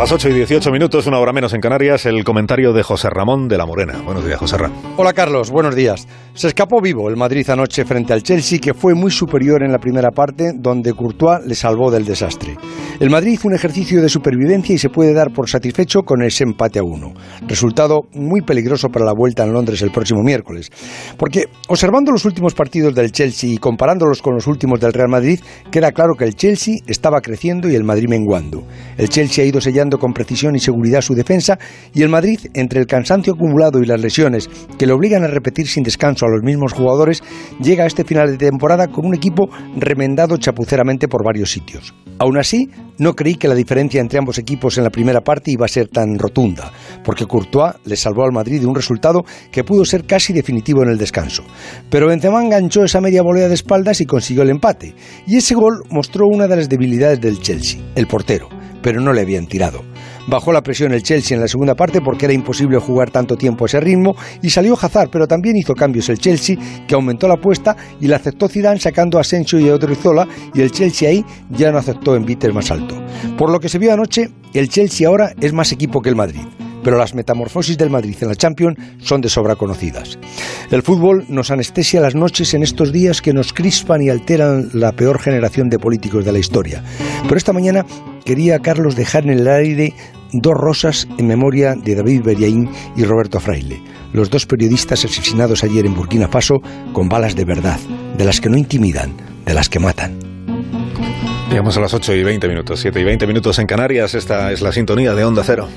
las 8 y 18 minutos, una hora menos en Canarias, el comentario de José Ramón de la Morena. Buenos días, José Ramón. Hola, Carlos. Buenos días. Se escapó vivo el Madrid anoche frente al Chelsea, que fue muy superior en la primera parte, donde Courtois le salvó del desastre. El Madrid hizo un ejercicio de supervivencia y se puede dar por satisfecho con ese empate a uno. Resultado muy peligroso para la vuelta en Londres el próximo miércoles. Porque observando los últimos partidos del Chelsea y comparándolos con los últimos del Real Madrid, queda claro que el Chelsea estaba creciendo y el Madrid menguando. El Chelsea ha ido sellando con precisión y seguridad su defensa y el Madrid, entre el cansancio acumulado y las lesiones que le obligan a repetir sin descanso a los mismos jugadores, llega a este final de temporada con un equipo remendado chapuceramente por varios sitios. Aún así, no creí que la diferencia entre ambos equipos en la primera parte iba a ser tan rotunda, porque Courtois le salvó al Madrid de un resultado que pudo ser casi definitivo en el descanso. Pero Benzema enganchó esa media volea de espaldas y consiguió el empate, y ese gol mostró una de las debilidades del Chelsea, el portero pero no le habían tirado. Bajó la presión el Chelsea en la segunda parte porque era imposible jugar tanto tiempo a ese ritmo y salió Hazard, pero también hizo cambios el Chelsea que aumentó la apuesta y la aceptó Zidane sacando a Asensio y a Odriozola y el Chelsea ahí ya no aceptó en bites más alto. Por lo que se vio anoche, el Chelsea ahora es más equipo que el Madrid pero las metamorfosis del Madrid en la Champions son de sobra conocidas. El fútbol nos anestesia las noches en estos días que nos crispan y alteran la peor generación de políticos de la historia. Pero esta mañana quería Carlos dejar en el aire dos rosas en memoria de David Beriaín y Roberto Fraile, los dos periodistas asesinados ayer en Burkina Faso con balas de verdad, de las que no intimidan, de las que matan. Llegamos a las 8 y 20 minutos, 7 y 20 minutos en Canarias, esta es la sintonía de Onda Cero.